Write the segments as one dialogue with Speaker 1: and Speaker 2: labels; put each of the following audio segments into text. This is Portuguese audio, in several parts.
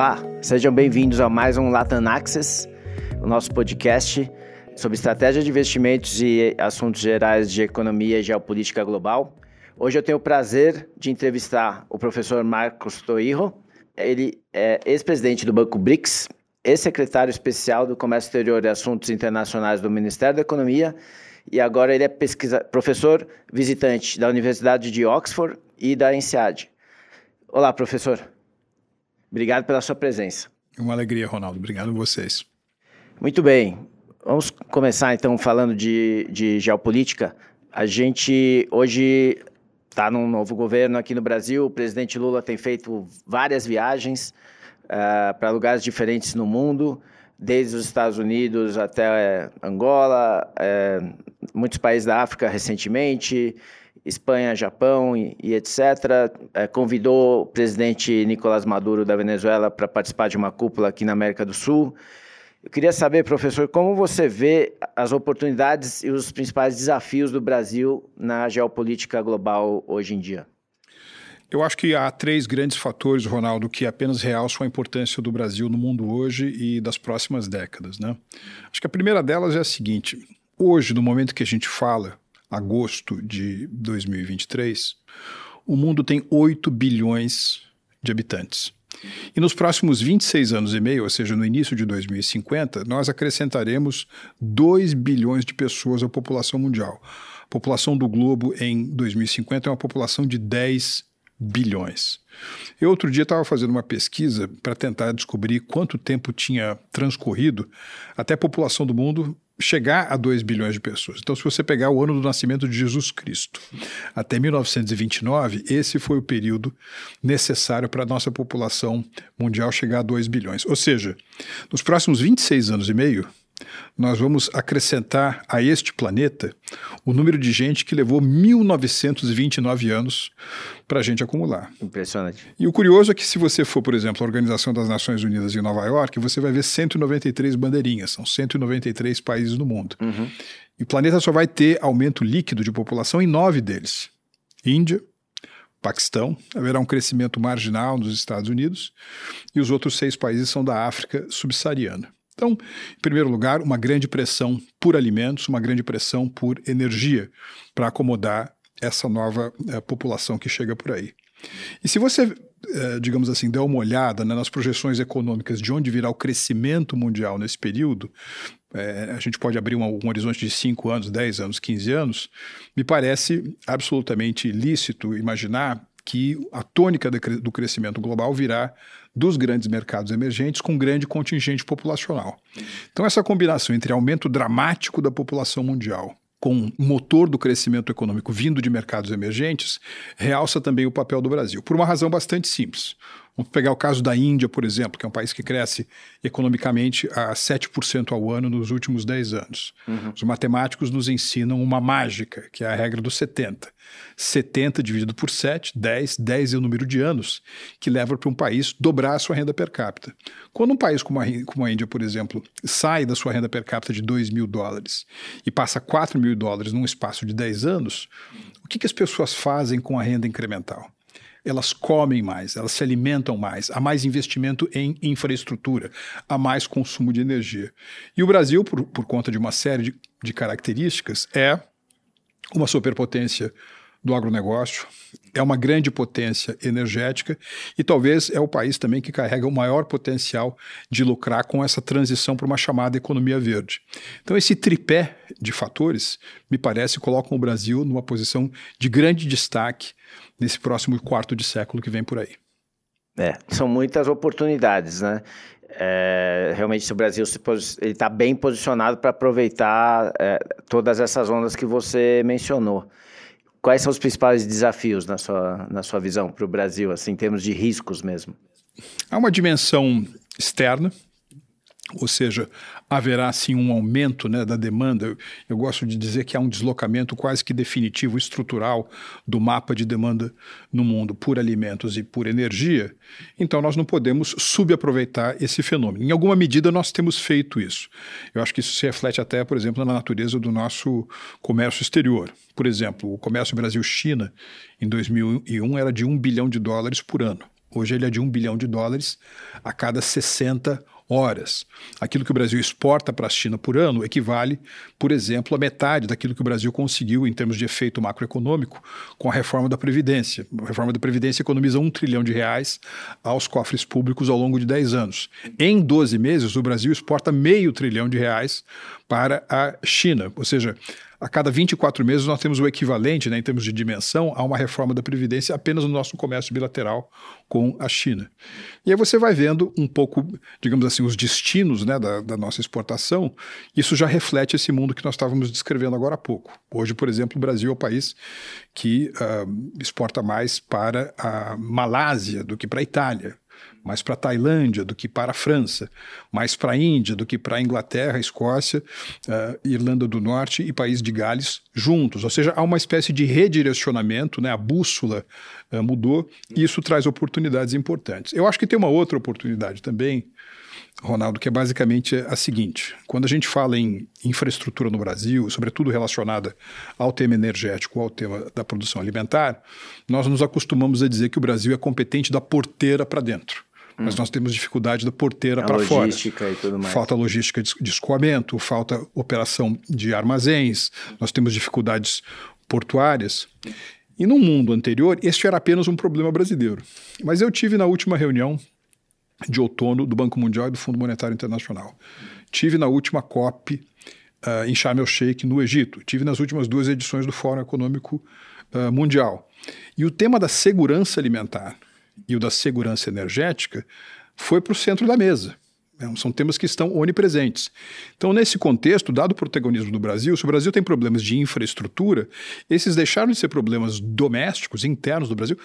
Speaker 1: Olá, sejam bem-vindos a mais um Latam Access, o nosso podcast sobre estratégia de investimentos e assuntos gerais de economia e geopolítica global. Hoje eu tenho o prazer de entrevistar o professor Marcos Toirro. Ele é ex-presidente do Banco BRICS, ex-secretário especial do Comércio Exterior e Assuntos Internacionais do Ministério da Economia e agora ele é pesquisa... professor visitante da Universidade de Oxford e da INSEAD. Olá, professor. Obrigado pela sua presença.
Speaker 2: Uma alegria, Ronaldo. Obrigado a vocês.
Speaker 1: Muito bem. Vamos começar então falando de, de geopolítica. A gente hoje está num novo governo aqui no Brasil. O presidente Lula tem feito várias viagens uh, para lugares diferentes no mundo, desde os Estados Unidos até uh, Angola, uh, muitos países da África recentemente, Espanha, Japão e, e etc. É, convidou o presidente Nicolás Maduro da Venezuela para participar de uma cúpula aqui na América do Sul. Eu queria saber, professor, como você vê as oportunidades e os principais desafios do Brasil na geopolítica global hoje em dia?
Speaker 2: Eu acho que há três grandes fatores, Ronaldo, que apenas realçam a importância do Brasil no mundo hoje e das próximas décadas. Né? Acho que a primeira delas é a seguinte: hoje, no momento que a gente fala, agosto de 2023, o mundo tem 8 bilhões de habitantes. E nos próximos 26 anos e meio, ou seja, no início de 2050, nós acrescentaremos 2 bilhões de pessoas à população mundial. A população do globo em 2050 é uma população de 10 bilhões. Eu outro dia estava fazendo uma pesquisa para tentar descobrir quanto tempo tinha transcorrido até a população do mundo chegar a 2 bilhões de pessoas. Então, se você pegar o ano do nascimento de Jesus Cristo até 1929, esse foi o período necessário para a nossa população mundial chegar a 2 bilhões. Ou seja, nos próximos 26 anos e meio, nós vamos acrescentar a este planeta o número de gente que levou 1929 anos para a gente acumular.
Speaker 1: Impressionante.
Speaker 2: E o curioso é que se você for, por exemplo, a Organização das Nações Unidas em Nova York, você vai ver 193 bandeirinhas, são 193 países no mundo. Uhum. E o planeta só vai ter aumento líquido de população em nove deles. Índia, Paquistão, haverá um crescimento marginal nos Estados Unidos, e os outros seis países são da África subsaariana. Então, em primeiro lugar, uma grande pressão por alimentos, uma grande pressão por energia para acomodar essa nova é, população que chega por aí. E se você, é, digamos assim, der uma olhada né, nas projeções econômicas de onde virá o crescimento mundial nesse período, é, a gente pode abrir um, um, horizonte de 5 anos, 10 anos, 15 anos, me parece absolutamente lícito imaginar que a tônica do crescimento global virá dos grandes mercados emergentes com grande contingente populacional. Então, essa combinação entre aumento dramático da população mundial com o motor do crescimento econômico vindo de mercados emergentes, realça também o papel do Brasil, por uma razão bastante simples. Vamos pegar o caso da Índia, por exemplo, que é um país que cresce economicamente a 7% ao ano nos últimos 10 anos. Uhum. Os matemáticos nos ensinam uma mágica, que é a regra dos 70. 70 dividido por 7, 10, 10 é o número de anos que leva para um país dobrar a sua renda per capita. Quando um país como a, como a Índia, por exemplo, sai da sua renda per capita de 2 mil dólares e passa 4 mil dólares num espaço de 10 anos, o que, que as pessoas fazem com a renda incremental? Elas comem mais, elas se alimentam mais, há mais investimento em infraestrutura, há mais consumo de energia. E o Brasil, por, por conta de uma série de, de características, é uma superpotência do agronegócio, é uma grande potência energética e talvez é o país também que carrega o maior potencial de lucrar com essa transição para uma chamada economia verde. Então, esse tripé de fatores, me parece, colocam o Brasil numa posição de grande destaque nesse próximo quarto de século que vem por aí.
Speaker 1: É, são muitas oportunidades, né? É, realmente o Brasil está bem posicionado para aproveitar é, todas essas ondas que você mencionou. Quais são os principais desafios na sua, na sua visão para o Brasil, assim, em termos de riscos mesmo?
Speaker 2: Há uma dimensão externa, ou seja, haverá sim um aumento né, da demanda. Eu, eu, gosto de dizer que há um deslocamento quase que definitivo, estrutural, do mapa de demanda no mundo por alimentos e por energia. Então, nós não podemos subaproveitar esse fenômeno. Em alguma medida, nós temos feito isso. Eu acho que isso se reflete até, por exemplo, na natureza do nosso comércio exterior. Por exemplo, o comércio Brasil-China em 2001 era de um bilhão de dólares por ano. Hoje ele é de 1 bilhão de dólares a cada 60 horas. Aquilo que o Brasil exporta para a China por ano equivale, por exemplo, a metade daquilo que o Brasil conseguiu em termos de efeito macroeconômico com a reforma da Previdência. A reforma da Previdência economiza um trilhão de reais aos cofres públicos ao longo de 10 anos. Em 12 meses, o Brasil exporta meio trilhão de reais para a China. Ou seja, a cada 24 meses nós temos o equivalente, né, em termos de dimensão, a uma reforma da Previdência apenas no nosso comércio bilateral com a China. E aí você vai vendo um pouco, digamos assim, os destinos né, da, da nossa exportação, isso já reflete esse mundo que nós estávamos descrevendo agora há pouco. Hoje, por exemplo, o Brasil é o país que uh, exporta mais para a Malásia do que para a Itália mais para a Tailândia do que para a França, mais para a Índia do que para a Inglaterra, Escócia, uh, Irlanda do Norte e País de Gales juntos. Ou seja, há uma espécie de redirecionamento, né? a bússola uh, mudou e isso traz oportunidades importantes. Eu acho que tem uma outra oportunidade também, Ronaldo, que é basicamente a seguinte: quando a gente fala em infraestrutura no Brasil, sobretudo relacionada ao tema energético, ao tema da produção alimentar, nós nos acostumamos a dizer que o Brasil é competente da porteira para dentro. Hum. Mas nós temos dificuldade da porteira para fora.
Speaker 1: Logística e tudo mais.
Speaker 2: Falta logística de escoamento, falta operação de armazéns, nós temos dificuldades portuárias. E no mundo anterior, este era apenas um problema brasileiro. Mas eu tive na última reunião de outono do Banco Mundial e do Fundo Monetário Internacional. Tive na última COP uh, em Sharm el-Sheikh, no Egito. Tive nas últimas duas edições do Fórum Econômico uh, Mundial. E o tema da segurança alimentar e o da segurança energética foi para o centro da mesa. É, são temas que estão onipresentes. Então, nesse contexto, dado o protagonismo do Brasil, se o Brasil tem problemas de infraestrutura, esses deixaram de ser problemas domésticos, internos do Brasil,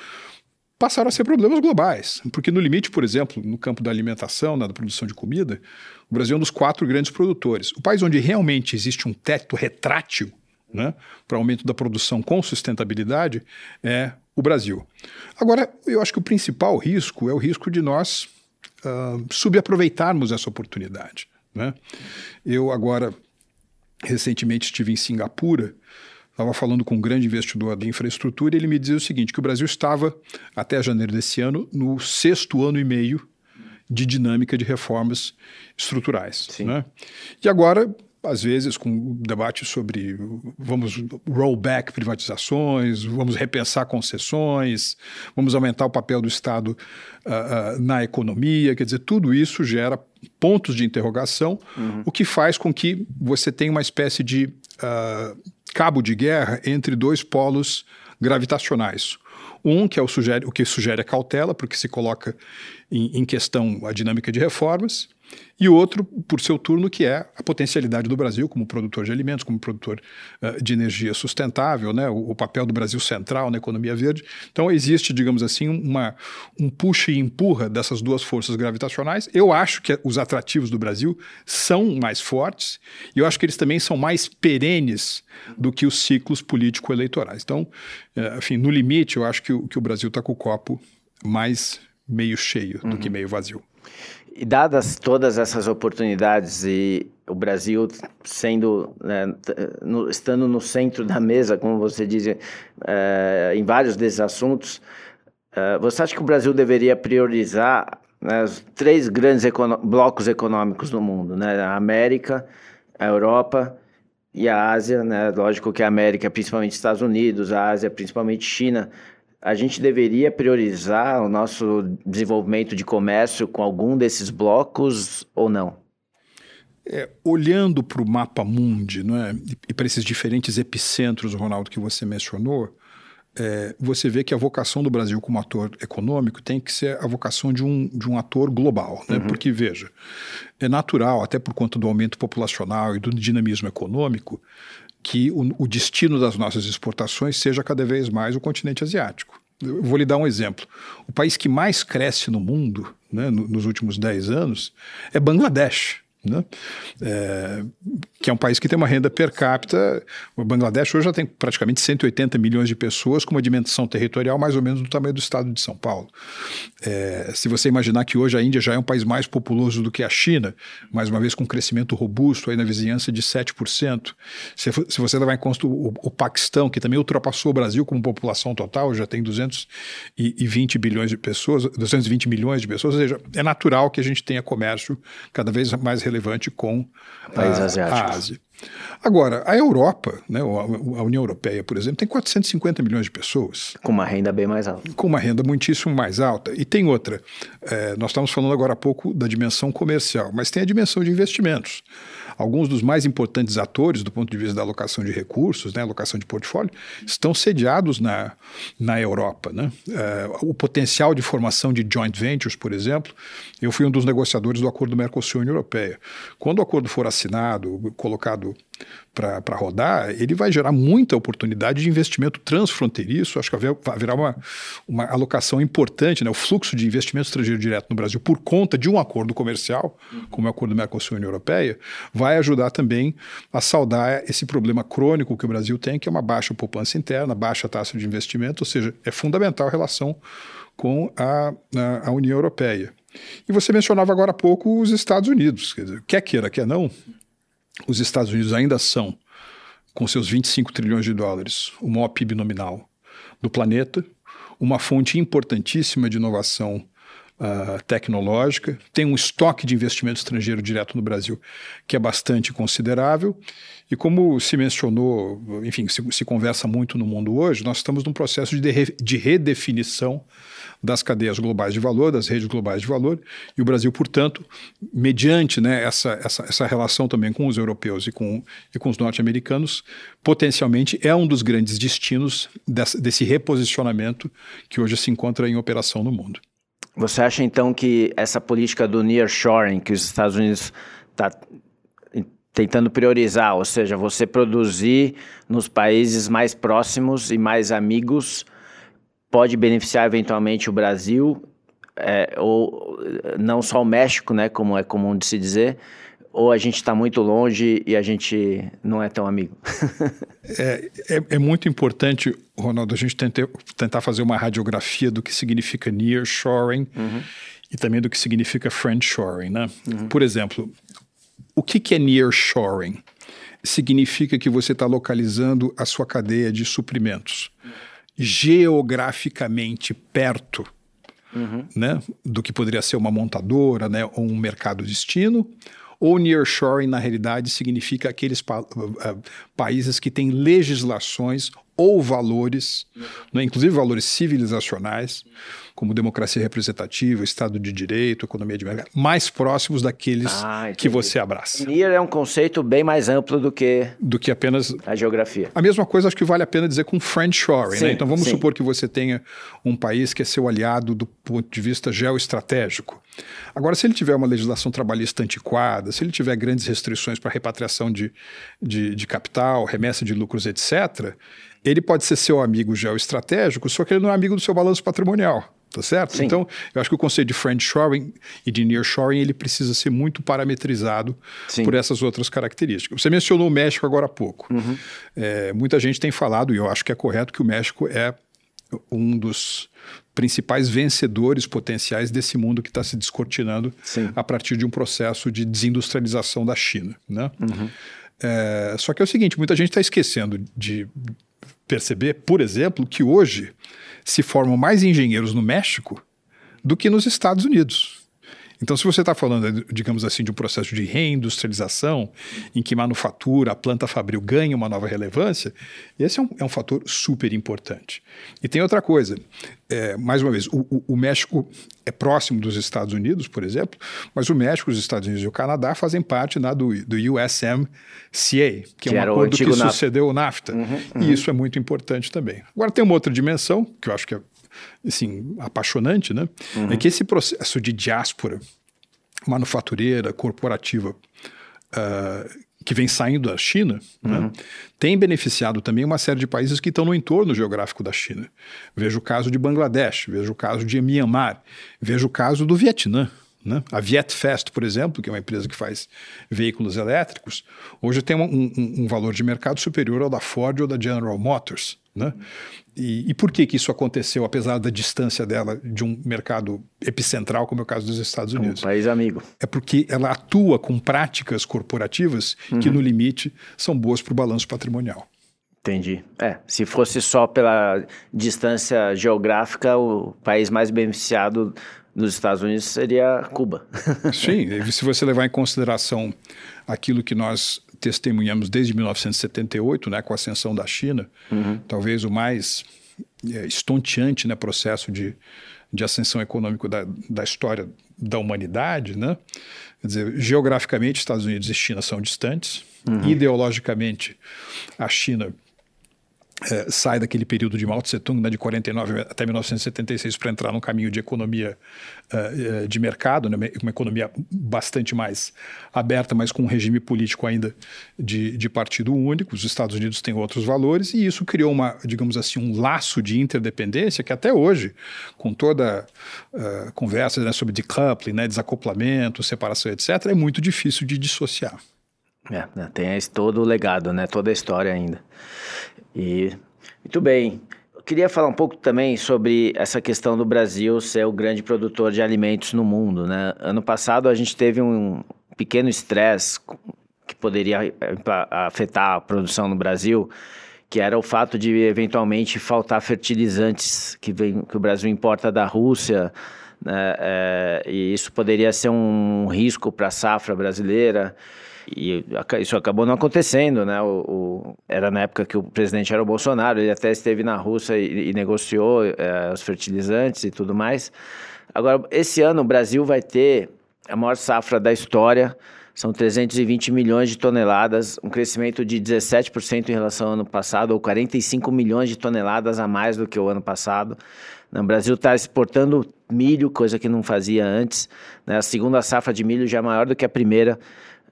Speaker 2: passaram a ser problemas globais. Porque, no limite, por exemplo, no campo da alimentação, na produção de comida, o Brasil é um dos quatro grandes produtores. O país onde realmente existe um teto retrátil né, para aumento da produção com sustentabilidade é o Brasil. Agora, eu acho que o principal risco é o risco de nós uh, subaproveitarmos essa oportunidade. Né? Eu agora, recentemente, estive em Singapura estava falando com um grande investidor de infraestrutura e ele me dizia o seguinte, que o Brasil estava, até janeiro desse ano, no sexto ano e meio de dinâmica de reformas estruturais. Né? E agora, às vezes, com debate sobre vamos rollback privatizações, vamos repensar concessões, vamos aumentar o papel do Estado uh, uh, na economia, quer dizer, tudo isso gera pontos de interrogação, uhum. o que faz com que você tenha uma espécie de uh, cabo de guerra entre dois polos gravitacionais. Um, que é o, sugere, o que sugere a cautela, porque se coloca em, em questão a dinâmica de reformas, e outro, por seu turno, que é a potencialidade do Brasil como produtor de alimentos, como produtor uh, de energia sustentável, né? O, o, papel do Brasil central na economia verde. Então, existe, digamos assim, uma, um puxa e empurra dessas duas forças gravitacionais. Eu acho que os atrativos do Brasil são mais fortes e eu acho que eles também são mais perenes do que os ciclos político-eleitorais. Então, uh, enfim, no limite, eu acho que, o, que o Brasil está com o copo mais meio cheio uhum. do que uhum. meio vazio.
Speaker 1: E dadas todas essas oportunidades e o Brasil sendo né, no, estando no centro da mesa, como você diz, é, em vários desses assuntos, é, você acha que o Brasil deveria priorizar né, os três grandes econo blocos econômicos do mundo, né, a América, a Europa e a Ásia, né? Lógico que a América, principalmente Estados Unidos, a Ásia, principalmente China, a gente deveria priorizar o nosso desenvolvimento de comércio com algum desses blocos ou não?
Speaker 2: É, olhando para o mapa mundi não é? e para esses diferentes epicentros, Ronaldo, que você mencionou, é, você vê que a vocação do Brasil como ator econômico tem que ser a vocação de um, de um ator global. Né? Uhum. Porque, veja, é natural, até por conta do aumento populacional e do dinamismo econômico, que o, o destino das nossas exportações seja cada vez mais o continente asiático. Eu vou lhe dar um exemplo. O país que mais cresce no mundo, né, nos últimos 10 anos, é Bangladesh. Né? É, que é um país que tem uma renda per capita. O Bangladesh hoje já tem praticamente 180 milhões de pessoas, com uma dimensão territorial mais ou menos do tamanho do estado de São Paulo. É, se você imaginar que hoje a Índia já é um país mais populoso do que a China, mais uma vez com um crescimento robusto aí na vizinhança de 7%. Se, se você levar em conta o, o, Paquistão, que também ultrapassou o Brasil como população total, já tem 220 bilhões de pessoas, 220 milhões de pessoas, ou seja, é natural que a gente tenha comércio cada vez mais relevante com
Speaker 1: países asiáticos.
Speaker 2: Ásia. Agora, a Europa, né, a União Europeia, por exemplo, tem 450 milhões de pessoas.
Speaker 1: Com uma renda bem mais alta.
Speaker 2: Com uma renda muitíssimo mais alta. E tem outra. É, nós estamos falando agora há pouco da dimensão comercial, mas tem a dimensão de investimentos alguns dos mais importantes atores do ponto de vista da alocação de recursos, né, alocação de portfólio, estão sediados na, na Europa. Né? Uh, o potencial de formação de joint ventures, por exemplo, eu fui um dos negociadores do acordo Mercosul-União Europeia. Quando o acordo for assinado, colocado para rodar, ele vai gerar muita oportunidade de investimento transfronteiriço. Acho que haverá uma, uma alocação importante, né? o fluxo de investimento estrangeiro direto no Brasil, por conta de um acordo comercial, como é o acordo Mercosul-União Europeia, vai ajudar também a saldar esse problema crônico que o Brasil tem, que é uma baixa poupança interna, baixa taxa de investimento, ou seja, é fundamental a relação com a, a, a União Europeia. E você mencionava agora há pouco os Estados Unidos. Quer, dizer, quer queira, quer não, os Estados Unidos ainda são, com seus 25 trilhões de dólares, o maior PIB nominal do planeta, uma fonte importantíssima de inovação uh, tecnológica, tem um estoque de investimento estrangeiro direto no Brasil que é bastante considerável. E como se mencionou, enfim, se, se conversa muito no mundo hoje, nós estamos num processo de, de redefinição das cadeias globais de valor, das redes globais de valor, e o Brasil, portanto, mediante né, essa, essa, essa relação também com os europeus e com, e com os norte-americanos, potencialmente é um dos grandes destinos desse, desse reposicionamento que hoje se encontra em operação no mundo.
Speaker 1: Você acha então que essa política do nearshoring que os Estados Unidos está tentando priorizar, ou seja, você produzir nos países mais próximos e mais amigos, pode beneficiar eventualmente o Brasil, é, ou não só o México, né, como é comum de se dizer, ou a gente está muito longe e a gente não é tão amigo?
Speaker 2: é, é, é, muito importante, Ronaldo, a gente tente, tentar fazer uma radiografia do que significa nearshoring uhum. e também do que significa friendshoring. Né? Uhum. Por exemplo, o que, que é nearshoring? Significa que você está localizando a sua cadeia de suprimentos geograficamente perto uhum. né, do que poderia ser uma montadora né, ou um mercado destino, ou nearshoring, na realidade, significa aqueles pa uh, países que têm legislações ou valores, né, inclusive valores civilizacionais, como democracia representativa, Estado de Direito, economia de mercado, mais próximos daqueles ah, que você abraça.
Speaker 1: NIR é um conceito bem mais amplo do que
Speaker 2: do que apenas
Speaker 1: a geografia.
Speaker 2: A mesma coisa acho que vale a pena dizer com friendshoring, né? Então vamos sim. supor que você tenha um país que é seu aliado do ponto de vista geoestratégico. Agora, se ele tiver uma legislação trabalhista antiquada, se ele tiver grandes restrições para repatriação de, de, de capital, remessa de lucros, etc., ele pode ser seu amigo geoestratégico, só que ele não é amigo do seu balanço patrimonial. Tá certo? Sim. Então, eu acho que o conceito de friendshoring e de nearshoring ele precisa ser muito parametrizado Sim. por essas outras características. Você mencionou o México agora há pouco. Uhum. É, muita gente tem falado, e eu acho que é correto, que o México é um dos principais vencedores potenciais desse mundo que está se descortinando Sim. a partir de um processo de desindustrialização da China. Né? Uhum. É, só que é o seguinte, muita gente está esquecendo de perceber, por exemplo, que hoje se formam mais engenheiros no México do que nos Estados Unidos. Então, se você está falando, digamos assim, de um processo de reindustrialização, em que manufatura, a planta fabril ganha uma nova relevância, esse é um, é um fator super importante. E tem outra coisa, é, mais uma vez, o, o, o, México é próximo dos Estados Unidos, por exemplo, mas o México, os Estados Unidos e o Canadá fazem parte né, do, do USMCA, que, que é um acordo que NAFTA. sucedeu o NAFTA. Uhum, uhum. E isso é muito importante também. Agora, tem uma outra dimensão, que eu acho que é assim, apaixonante, né? Uhum. É que esse processo de diáspora manufatureira, corporativa, uh, que vem saindo da China, né, uhum. né, tem beneficiado também uma série de países que estão no entorno geográfico da China. Veja o caso de Bangladesh, veja o caso de Myanmar, veja o caso do Vietnã. Né? A Vietfast, por exemplo, que é uma empresa que faz veículos elétricos, hoje tem um, um, um valor de mercado superior ao da Ford ou da General Motors. Né? E, e, por que, que isso aconteceu, apesar da distância dela de um mercado epicentral, como é o caso dos Estados Unidos?
Speaker 1: Um país amigo.
Speaker 2: É porque ela atua com práticas corporativas uhum. que, no limite, são boas para o balanço patrimonial.
Speaker 1: Entendi. É, se fosse só pela distância geográfica, o país mais beneficiado dos Estados Unidos seria Cuba.
Speaker 2: Sim, se você levar em consideração aquilo que nós testemunhamos desde 1978, né, com a ascensão da China, uhum. talvez o mais é, estonteante né, processo de, de ascensão econômica da, da história da humanidade, né? Quer dizer, geograficamente, Estados Unidos e China são distantes. Uhum. Ideologicamente, a China é, sai daquele período de Mao Tse Tung, né, de 49 até 1976, para entrar num caminho de economia uh, de mercado, né, uma economia bastante mais aberta, mas com um regime político ainda de, de partido único. Os Estados Unidos têm outros valores e isso criou uma, digamos assim, um laço de interdependência que até hoje, com toda uh, conversa né, sobre decoupling, né, desacoplamento, separação, etc., é muito difícil de dissociar.
Speaker 1: É, né, tem esse todo o legado, né? Toda a história ainda. E muito bem. Eu queria falar um pouco também sobre essa questão do Brasil ser o grande produtor de alimentos no mundo, né? Ano passado a gente teve um pequeno estresse que poderia afetar a produção no Brasil, que era o fato de eventualmente faltar fertilizantes que, vem, que o Brasil importa da Rússia, né? É, e isso poderia ser um risco para a safra brasileira. E isso acabou não acontecendo, né? O, o, era na época que o presidente era o Bolsonaro, ele até esteve na Rússia e, e negociou é, os fertilizantes e tudo mais. Agora, esse ano o Brasil vai ter a maior safra da história, são 320 milhões de toneladas, um crescimento de 17% em relação ao ano passado, ou 45 milhões de toneladas a mais do que o ano passado. O Brasil está exportando milho, coisa que não fazia antes. Né? A segunda safra de milho já é maior do que a primeira.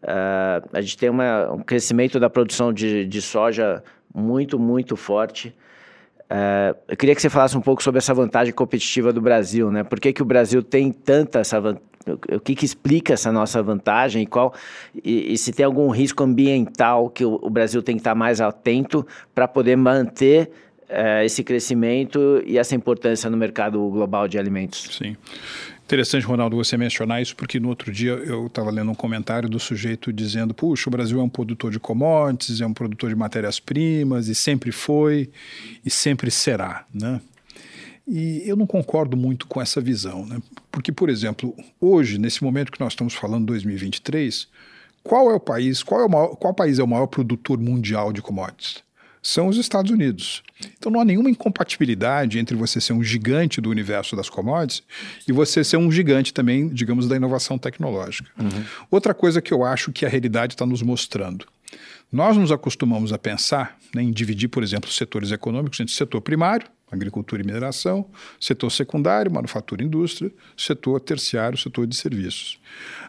Speaker 1: Uh, a gente tem uma, um crescimento da produção de, de soja muito, muito forte. Uh, eu queria que você falasse um pouco sobre essa vantagem competitiva do Brasil, né? Por que, que o Brasil tem tanta essa vantagem? O que, que explica essa nossa vantagem e qual e, e se tem algum risco ambiental que o, o, Brasil tem que estar mais atento para poder manter uh, esse crescimento e essa importância no mercado global de alimentos?
Speaker 2: Sim. Interessante, Ronaldo, você mencionar isso, porque no outro dia eu estava lendo um comentário do sujeito dizendo: puxa, o Brasil é um produtor de commodities, é um produtor de matérias-primas, e sempre foi, e sempre será. Né? E eu não concordo muito com essa visão, né? porque, por exemplo, hoje, nesse momento que nós estamos falando, 2023, qual é o país, qual, é o maior, qual país é o maior produtor mundial de commodities? São os Estados Unidos. Então não há nenhuma incompatibilidade entre você ser um gigante do universo das commodities e você ser um gigante também, digamos, da inovação tecnológica. Uhum. Outra coisa que eu acho que a realidade está nos mostrando. Nós nos acostumamos a pensar né, em dividir, por exemplo, os setores econômicos entre setor primário, agricultura e mineração, setor secundário, manufatura e indústria, setor terciário, setor de serviços.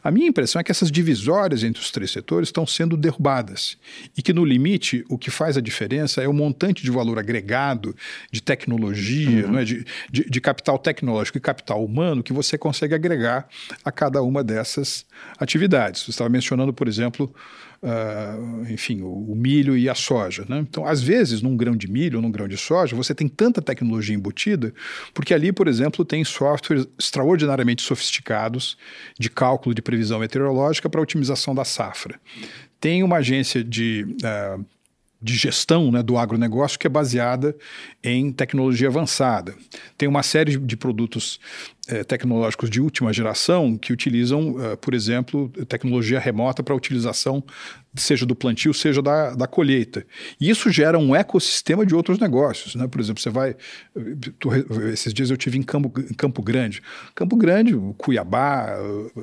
Speaker 2: A minha impressão é que essas divisórias entre os três setores estão sendo derrubadas e que, no limite, o que faz a diferença é o montante de valor agregado, de tecnologia, uhum. é, de, de, de capital tecnológico e capital humano que você consegue agregar a cada uma dessas atividades. Você estava mencionando, por exemplo, uh, enfim, o, o, milho e a soja. Né? Então, às vezes, num grão de milho ou num grão de soja, você tem tanta tecnologia embutida, porque ali, por exemplo, tem softwares extraordinariamente sofisticados de cálculo de previsão meteorológica para otimização da safra. Tem uma agência de uh, de gestão né, do agronegócio que é baseada em tecnologia avançada. Tem uma série de produtos tecnológicos de última geração que utilizam, uh, por exemplo, tecnologia remota para utilização seja do plantio, seja da, da colheita. E isso gera um ecossistema de outros negócios. Né? Por exemplo, você vai. Tu, esses dias eu tive em Campo, em Campo Grande. Campo Grande, Cuiabá,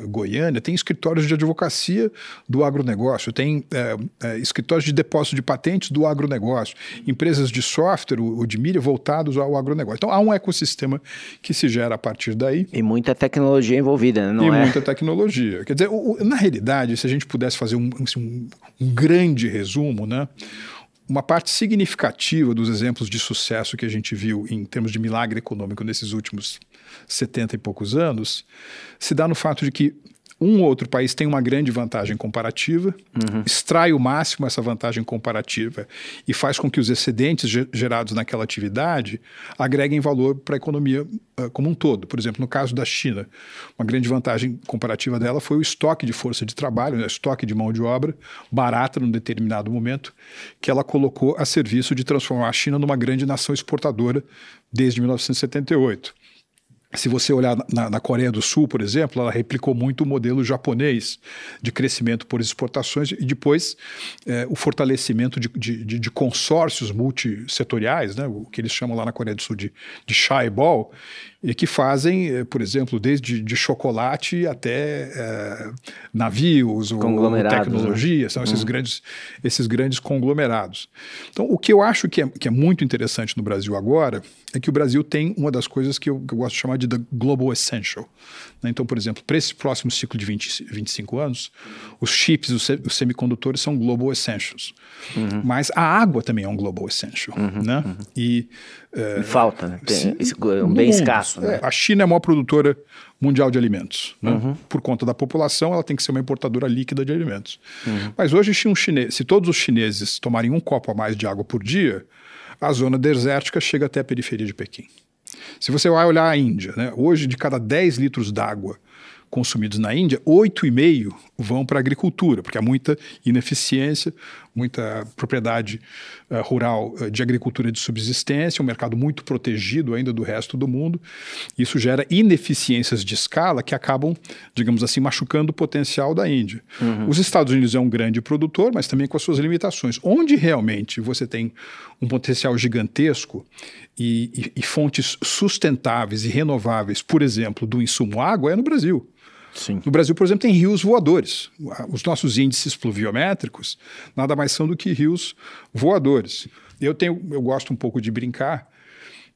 Speaker 2: Goiânia, tem escritórios de advocacia do agronegócio, tem é, é, escritórios de depósito de patentes do agronegócio, empresas de software ou de mídia voltados ao agronegócio. Então há um ecossistema que se gera a partir daí.
Speaker 1: E muita tecnologia envolvida, né?
Speaker 2: não e é? muita tecnologia. Quer dizer, o, na realidade, se a gente pudesse fazer um, assim, um grande resumo, né? uma parte significativa dos exemplos de sucesso que a gente viu em termos de milagre econômico nesses últimos 70 e poucos anos se dá no fato de que um ou outro país tem uma grande vantagem comparativa, uhum. extrai o máximo essa vantagem comparativa e faz com que os excedentes gerados naquela atividade agreguem valor para a economia uh, como um todo. Por exemplo, no caso da China, uma grande vantagem comparativa dela foi o estoque de força de trabalho, né, estoque de mão de obra barata num determinado momento, que ela colocou a serviço de transformar a China numa grande nação exportadora desde 1978. Se você olhar na, na, Coreia do Sul, por exemplo, ela replicou muito o modelo japonês de crescimento por exportações e depois é, o fortalecimento de, de, de, consórcios multissetoriais, né, o que eles chamam lá na Coreia do Sul de, de ball e que fazem, eh, por exemplo, desde de chocolate até é, navios ou né? tecnologia, né? são esses, uhum. grandes, esses grandes conglomerados. Então, o que eu acho que é, que é muito interessante no Brasil agora é que o Brasil tem uma das coisas que eu, que eu gosto de chamar de the global essential. Né? Então, por exemplo, para esse próximo ciclo de 20, 25 anos, os chips, os, os semicondutores são global essentials. Uhum. Mas a água também é um global essential. Uhum. Né? Uhum.
Speaker 1: E, é, Falta, né? Tem, esse, um bem escasso. Né?
Speaker 2: É, a China é a maior produtora mundial de alimentos. Né? Uhum. Por conta da população, ela tem que ser uma importadora líquida de alimentos. Uhum. Mas hoje, se, um chinês, se todos os chineses tomarem um copo a mais de água por dia, a zona desértica chega até a periferia de Pequim. Se você vai olhar a Índia, né, hoje de cada 10 litros d'água consumidos na Índia, 8,5 vão para a agricultura, porque há muita ineficiência, muita propriedade uh, rural uh, de agricultura de subsistência, um mercado muito protegido ainda do resto do mundo. Isso gera ineficiências de escala que acabam, digamos assim, machucando o potencial da Índia. Uhum. Os Estados Unidos é um grande produtor, mas também com as suas limitações. Onde realmente você tem um potencial gigantesco e, e, e fontes sustentáveis e renováveis, por exemplo, do insumo água, é no Brasil. Sim. No Brasil, por exemplo, tem rios voadores. Os nossos índices pluviométricos nada mais são do que rios voadores. Eu, tenho, eu gosto um pouco de brincar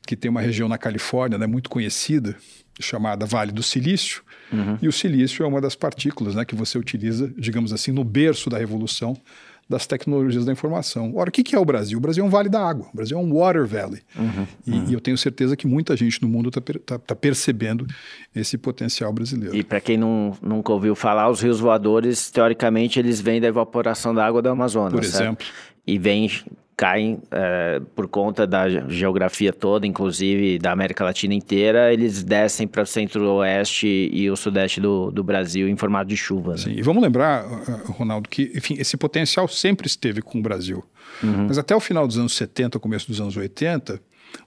Speaker 2: que tem uma região na Califórnia né, muito conhecida, chamada Vale do Silício, uhum. e o silício é uma das partículas né, que você utiliza, digamos assim, no berço da revolução das tecnologias da informação. Ora, o que é o Brasil? O Brasil é um vale da água, o Brasil é um water valley. Uhum, e, uhum. e, eu tenho certeza que muita gente no mundo está tá, tá percebendo esse potencial brasileiro.
Speaker 1: E para quem não, nunca ouviu falar, os rios voadores, teoricamente, eles vêm da evaporação da água do Amazonas.
Speaker 2: Por exemplo.
Speaker 1: E vêm caem é, por conta da geografia toda, inclusive da América Latina inteira, eles descem para o centro-oeste e o sudeste do, do Brasil em formato de chuva. Né?
Speaker 2: Sim, e vamos lembrar, uh, Ronaldo, que enfim, esse potencial sempre esteve com o Brasil. Uhum. Mas até o final dos anos 70, começo dos anos 80,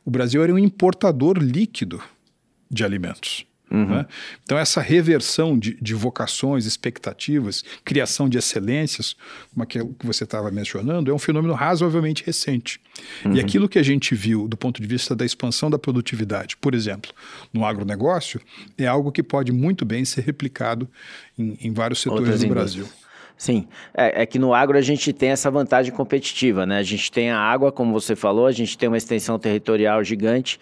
Speaker 2: o Brasil era um importador líquido de alimentos. Uhum. Né? Então, essa reversão de, de, vocações, expectativas, criação de excelências, como aquilo que você estava mencionando, é um fenômeno razoavelmente recente. Uhum. E aquilo que a gente viu do ponto de vista da expansão da produtividade, por exemplo, no agronegócio, é algo que pode muito bem ser replicado em, em vários setores Outras do Brasil.
Speaker 1: Sim, é, é, que no agro a gente tem essa vantagem competitiva, né? A gente tem a água, como você falou, a gente tem uma extensão territorial gigante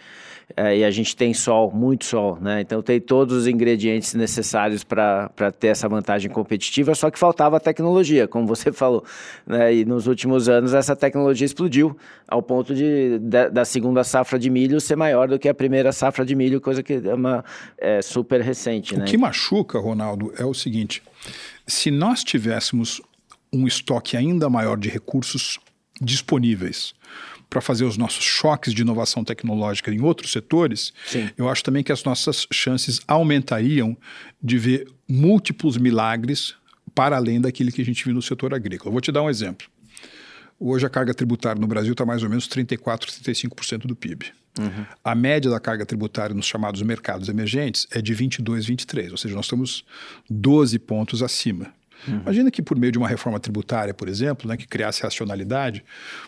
Speaker 1: é, e a gente tem sol, muito sol, né? Então tem todos os ingredientes necessários para ter essa vantagem competitiva, só que faltava a tecnologia, como você falou. Né? E nos últimos anos essa tecnologia explodiu ao ponto de, da, da, segunda safra de milho ser maior do que a primeira safra de milho, coisa que é, uma, é super recente.
Speaker 2: O
Speaker 1: né?
Speaker 2: que machuca, Ronaldo, é o seguinte se nós tivéssemos um estoque ainda maior de recursos disponíveis para fazer os nossos choques de inovação tecnológica em outros setores, Sim. eu acho também que as nossas chances aumentariam de ver múltiplos milagres para além daquilo que a gente viu no setor agrícola. Eu vou te dar um exemplo. Hoje a carga tributária no Brasil está mais ou menos 34, 35% do PIB. Uhum. A média da carga tributária nos chamados mercados emergentes é de 22, 23, ou seja, nós estamos 12 pontos acima. Uhum. Imagina que por meio de uma reforma tributária, por exemplo, né, que criasse racionalidade,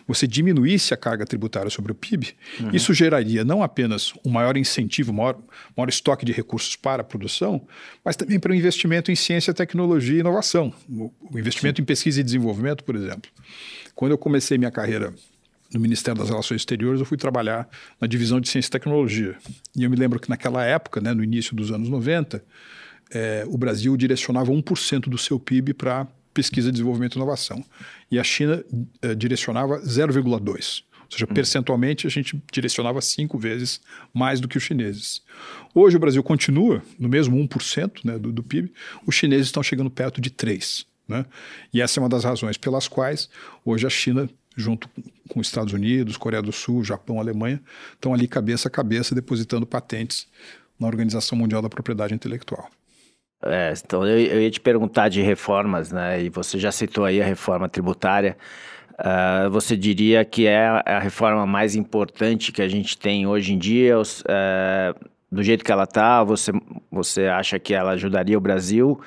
Speaker 2: você diminuísse a carga tributária sobre o PIB, uhum. isso geraria não apenas um maior incentivo, maior, maior estoque de recursos para a produção, mas também para o investimento em ciência, tecnologia e inovação, o, o investimento Sim. em pesquisa e desenvolvimento, por exemplo. Quando eu comecei minha carreira no Ministério das Relações Exteriores, eu fui trabalhar na divisão de Ciência e Tecnologia. E eu me lembro que naquela época, né, no início dos anos 90, é, o Brasil direcionava 1% do seu PIB para pesquisa, desenvolvimento e inovação. E a China eh, direcionava 0,2. Ou seja, percentualmente a gente direcionava cinco vezes mais do que os chineses. Hoje o Brasil continua no mesmo 1% né, do, do PIB, os chineses estão chegando perto de 3%. Né? E essa é uma das razões pelas quais hoje a China, junto com os Estados Unidos, Coreia do Sul, Japão, Alemanha, estão ali cabeça a cabeça depositando patentes na Organização Mundial da Propriedade Intelectual.
Speaker 1: É, então eu, eu, ia te perguntar de reformas, né? E você já citou aí a reforma tributária. Uh, você diria que é a reforma mais importante que a gente tem hoje em dia? Uh, do jeito que ela está, você, você acha que ela ajudaria o Brasil?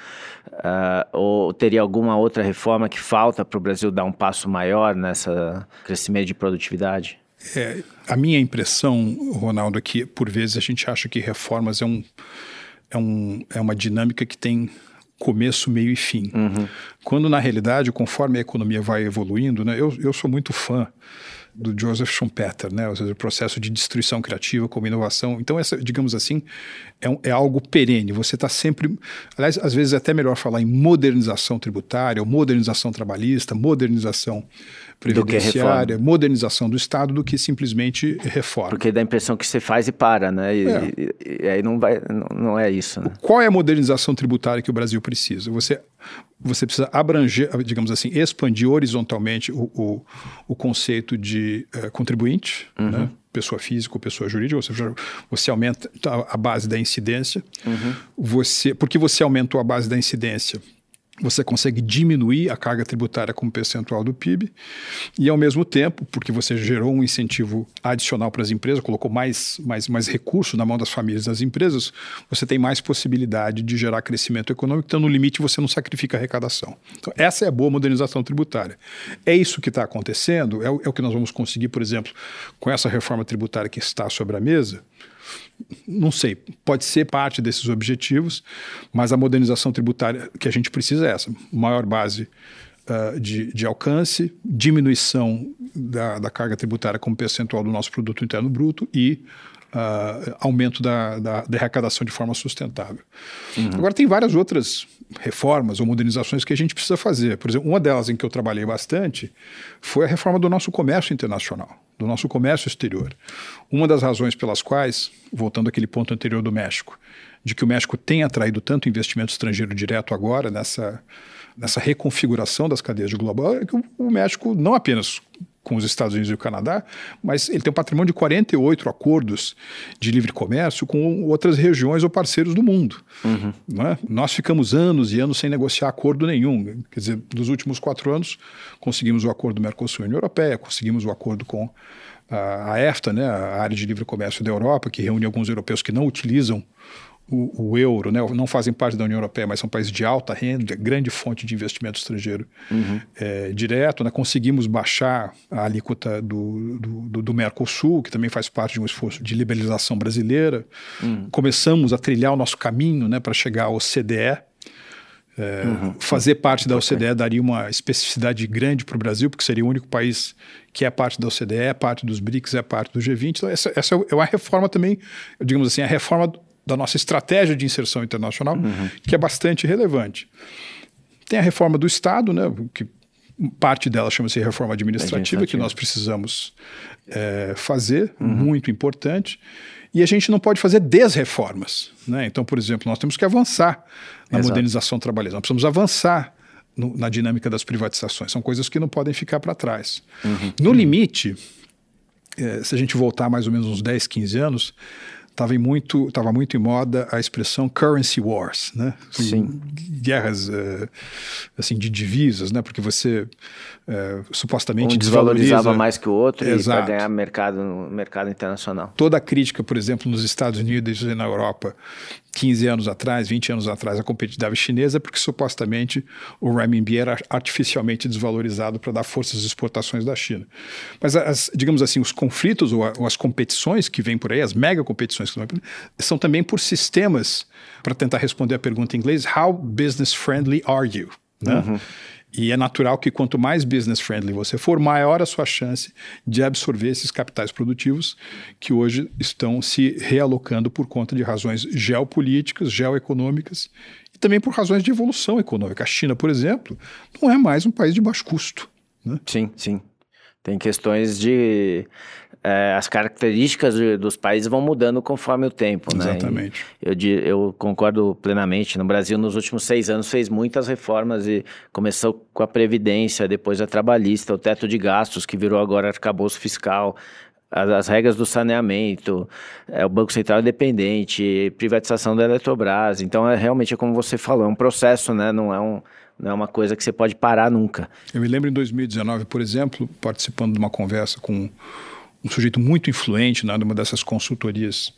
Speaker 1: Uh, ou teria alguma outra reforma que falta para o Brasil dar um passo maior nessa crescimento de produtividade?
Speaker 2: É, a minha impressão, Ronaldo, é que por vezes a gente acha que reformas é, um, é, um, é uma dinâmica que tem começo, meio e fim. Uhum. Quando, na realidade, conforme a economia vai evoluindo, né, eu, eu sou muito fã do Joseph Schumpeter, né? ou seja, o processo de destruição criativa como inovação. Então, essa, digamos assim, é, um, é algo perene. Você está sempre. Aliás, às vezes é até melhor falar em modernização tributária, modernização trabalhista, modernização previdenciária, do modernização do Estado do que simplesmente reforma.
Speaker 1: Porque dá a impressão que você faz e para, né? E, é. e, e aí não, vai, não, não é isso. Né?
Speaker 2: Qual é a modernização tributária que o Brasil precisa? Você, você precisa abranger, digamos assim, expandir horizontalmente o, o, o conceito de uh, contribuinte, uhum. né? pessoa física ou pessoa jurídica, seja, você aumenta a base da incidência, uhum. você, porque você aumentou a base da incidência, você consegue diminuir a carga tributária como percentual do PIB e, ao mesmo tempo, porque você gerou um incentivo adicional para as empresas, colocou mais, mais, mais recurso na mão das famílias das empresas, você tem mais possibilidade de gerar crescimento econômico, então, no limite, você não sacrifica a arrecadação. Então, essa é a boa modernização tributária. É isso que está acontecendo, é o, é o que nós vamos conseguir, por exemplo, com essa reforma tributária que está sobre a mesa, não sei, pode ser parte desses objetivos, mas a modernização tributária que a gente precisa é essa: maior base uh, de, de, alcance, diminuição da, da, carga tributária como percentual do nosso produto interno bruto e uh, aumento da, da, da, arrecadação de forma sustentável. Uhum. Agora, tem várias outras reformas ou modernizações que a gente precisa fazer. Por exemplo, uma delas em que eu trabalhei bastante foi a reforma do nosso comércio internacional do nosso comércio exterior. Uma das razões pelas quais, voltando àquele ponto anterior do México, de que o México tem atraído tanto investimento estrangeiro direto agora nessa, nessa reconfiguração das cadeias de global, é que o México não apenas com os Estados Unidos e o Canadá, mas ele tem um patrimônio de 48 acordos de livre comércio com outras regiões ou parceiros do mundo. Uhum. É? Nós ficamos anos e anos sem negociar acordo nenhum. Quer dizer, nos últimos quatro anos, conseguimos o acordo do Mercosul e União Europeia, conseguimos o acordo com a EFTA, né, a área de livre comércio da Europa, que reúne alguns europeus que não utilizam o, o, euro, né, não fazem parte da União Europeia, mas são países de alta renda, grande fonte de investimento estrangeiro uhum. é, direto. Né, conseguimos baixar a alíquota do, do, do, Mercosul, que também faz parte de um esforço de liberalização brasileira. Uhum. Começamos a trilhar o nosso caminho né, para chegar ao CDE. É, uhum. Fazer parte da OCDE daria uma especificidade grande para o Brasil, porque seria o único país que é parte da OCDE, é parte dos BRICS, é parte do G20. Então, essa, essa é uma reforma também, digamos assim, a reforma da nossa estratégia de inserção internacional, uhum. que é bastante relevante. Tem a reforma do Estado, né, que parte dela chama-se reforma administrativa, que nós precisamos é, fazer, uhum. muito importante. E a gente não pode fazer desreformas. Né? Então, por exemplo, nós temos que avançar na Exato. modernização trabalhista, nós precisamos avançar no, na dinâmica das privatizações. São coisas que não podem ficar para trás. Uhum. No limite, é, se a gente voltar mais ou menos uns 10, 15 anos, estava muito, tava muito em moda a expressão currency wars, né?
Speaker 1: Sim.
Speaker 2: Guerras uh, assim de divisas, né? Porque você uh, supostamente
Speaker 1: um desvalorizava mais que o outro para ganhar mercado no mercado internacional.
Speaker 2: Toda a crítica, por exemplo, nos Estados Unidos e na Europa 15 anos atrás, 20 anos atrás, a competitividade chinesa, porque supostamente o renminbi era artificialmente desvalorizado para dar força às exportações da China. Mas, as, digamos assim, os conflitos ou, a, ou, as competições que vêm por aí, as mega competições que vêm por aí, são também por sistemas, para tentar responder a pergunta em inglês, how business friendly are you? Né? Uhum. E é natural que quanto mais business friendly você for, maior a sua chance de absorver esses capitais produtivos que hoje estão se realocando por conta de razões geopolíticas, geoeconômicas também por razões de evolução econômica. A China, por exemplo, não é mais um país de baixo custo. Né?
Speaker 1: Sim, sim. Tem questões de. É, as características dos países vão mudando conforme o tempo,
Speaker 2: né? Exatamente.
Speaker 1: Eu, eu, concordo plenamente. No Brasil, nos últimos seis anos, fez muitas reformas e começou com a Previdência, depois a Trabalhista, o teto de gastos, que virou agora arcabouço fiscal, as, as regras do saneamento, é, o Banco Central independente, privatização da Eletrobras. Então, é realmente, é como você falou, é um processo, né? Não é um não é uma coisa que você pode parar nunca.
Speaker 2: Eu me lembro em 2019, por exemplo, participando de uma conversa com um sujeito muito influente né, numa dessas consultorias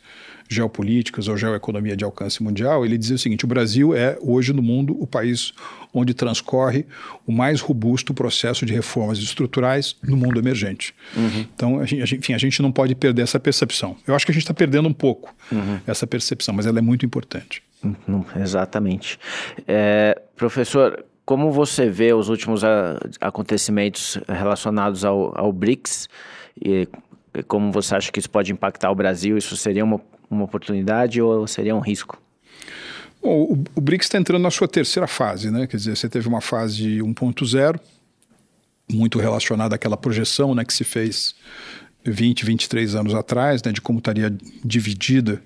Speaker 2: geopolíticas ou geoeconomia de alcance mundial, ele dizia o seguinte: o Brasil é hoje no mundo o país onde transcorre o mais robusto processo de reformas estruturais no mundo emergente. Uhum. Então, a gente, enfim, a gente não pode perder essa percepção. Eu acho que a gente está perdendo um pouco uhum. essa percepção, mas ela é muito importante.
Speaker 1: Uhum, exatamente. É, professor, como você vê os últimos acontecimentos relacionados ao, ao BRICS e como você acha que isso pode impactar o Brasil? Isso seria uma, uma oportunidade ou seria um risco?
Speaker 2: Bom, o, o BRICS está entrando na sua terceira fase, né? Quer dizer, você teve uma fase 1.0, muito relacionada àquela projeção né, que se fez 20, 23 anos atrás, né, de como estaria dividida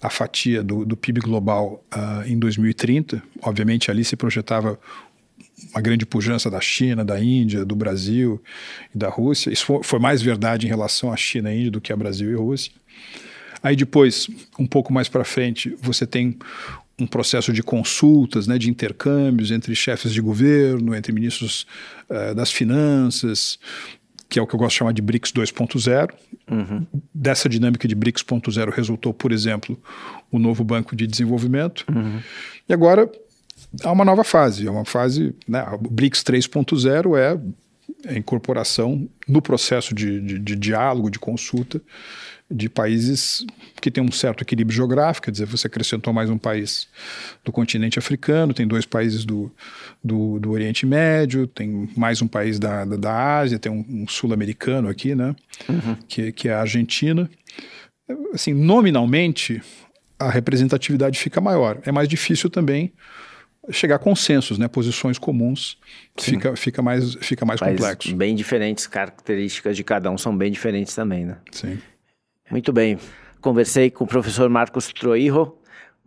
Speaker 2: a fatia do, do PIB global uh, em 2030. Obviamente, ali se projetava uma grande pujança da China, da Índia, do Brasil e da Rússia. Isso foi mais verdade em relação à China e Índia do que a Brasil e Rússia. Aí depois, um pouco mais para frente, você tem um processo de consultas, né, de intercâmbios entre chefes de governo, entre ministros uh, das finanças, que é o que eu gosto de chamar de BRICS 2.0. Uhum. Dessa dinâmica de BRICS 2.0 resultou, por exemplo, o novo Banco de Desenvolvimento. Uhum. E agora há uma nova fase, é uma fase, né, o BRICS 3.0 é a incorporação no processo de, de, de, diálogo, de consulta de países que têm um certo equilíbrio geográfico, quer dizer, você acrescentou mais um país do continente africano, tem dois países do, do, do Oriente Médio, tem mais um país da, da, da Ásia, tem um, um sul-americano aqui, né, uhum. que, que é a Argentina. Assim, nominalmente, a representatividade fica maior. É mais difícil também chegar a consensos, né? Posições comuns fica, fica mais, fica mais complexo.
Speaker 1: Bem diferentes, características de cada um são bem diferentes também, né?
Speaker 2: Sim.
Speaker 1: Muito bem. Conversei com o professor Marcos Troirro.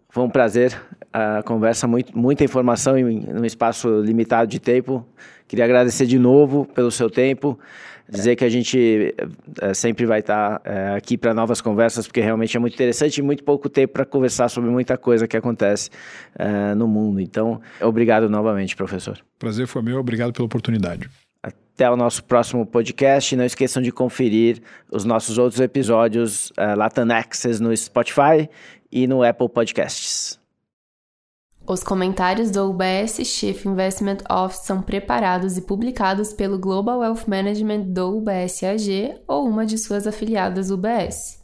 Speaker 1: Foi um prazer a conversa, muito, muita informação em um espaço limitado de tempo. Queria agradecer de novo pelo seu tempo dizer que a gente é, sempre vai estar é, aqui para novas conversas, porque realmente é muito interessante e muito pouco tempo para conversar sobre muita coisa que acontece é, no mundo. Então, obrigado novamente, professor.
Speaker 2: Prazer foi meu, obrigado pela oportunidade.
Speaker 1: Até o nosso próximo podcast. Não esqueçam de conferir os nossos outros episódios uh, Latin Access no Spotify e no Apple Podcasts.
Speaker 3: Os comentários do UBS Chief Investment Office são preparados e publicados pelo Global Wealth Management do UBS AG ou uma de suas afiliadas UBS.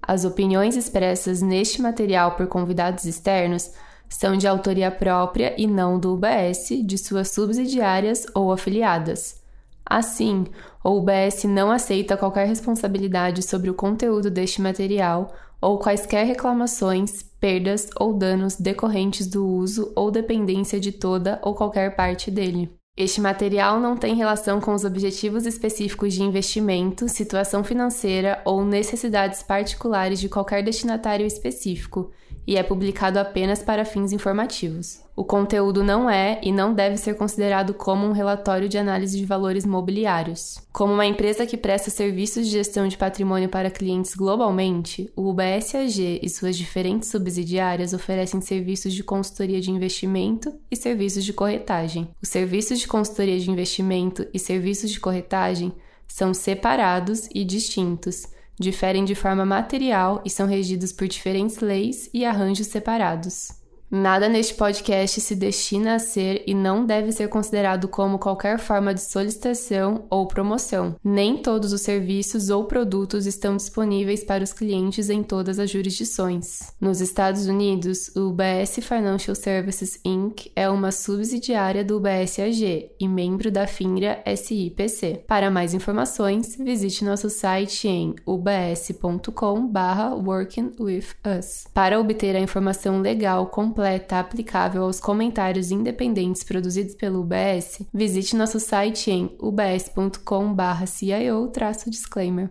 Speaker 3: As opiniões expressas neste material por convidados externos são de autoria própria e não do UBS, de suas subsidiárias ou afiliadas. Assim, o UBS não aceita qualquer responsabilidade sobre o conteúdo deste material ou quaisquer reclamações, perdas ou danos decorrentes do uso ou dependência de toda ou qualquer parte dele. Este material não tem relação com os objetivos específicos de investimento, situação financeira ou necessidades particulares de qualquer destinatário específico e é publicado apenas para fins informativos. O conteúdo não é e não deve ser considerado como um relatório de análise de valores mobiliários. Como uma empresa que presta serviços de gestão de patrimônio para clientes globalmente, o UBS AG e suas diferentes subsidiárias oferecem serviços de consultoria de investimento e serviços de corretagem. Os serviços de consultoria de investimento e serviços de corretagem são separados e distintos diferem de forma material e são regidos por diferentes leis e arranjos separados. Nada neste podcast se destina a ser e não deve ser considerado como qualquer forma de solicitação ou promoção. Nem todos os serviços ou produtos estão disponíveis para os clientes em todas as jurisdições. Nos Estados Unidos, o UBS Financial Services Inc. é uma subsidiária do UBS AG e membro da FINRA SIPC. Para mais informações, visite nosso site em ubs.com/workingwithus. Para obter a informação legal completa completa aplicável aos comentários independentes produzidos pelo UBS, visite nosso site em ubs.com/cio-disclaimer.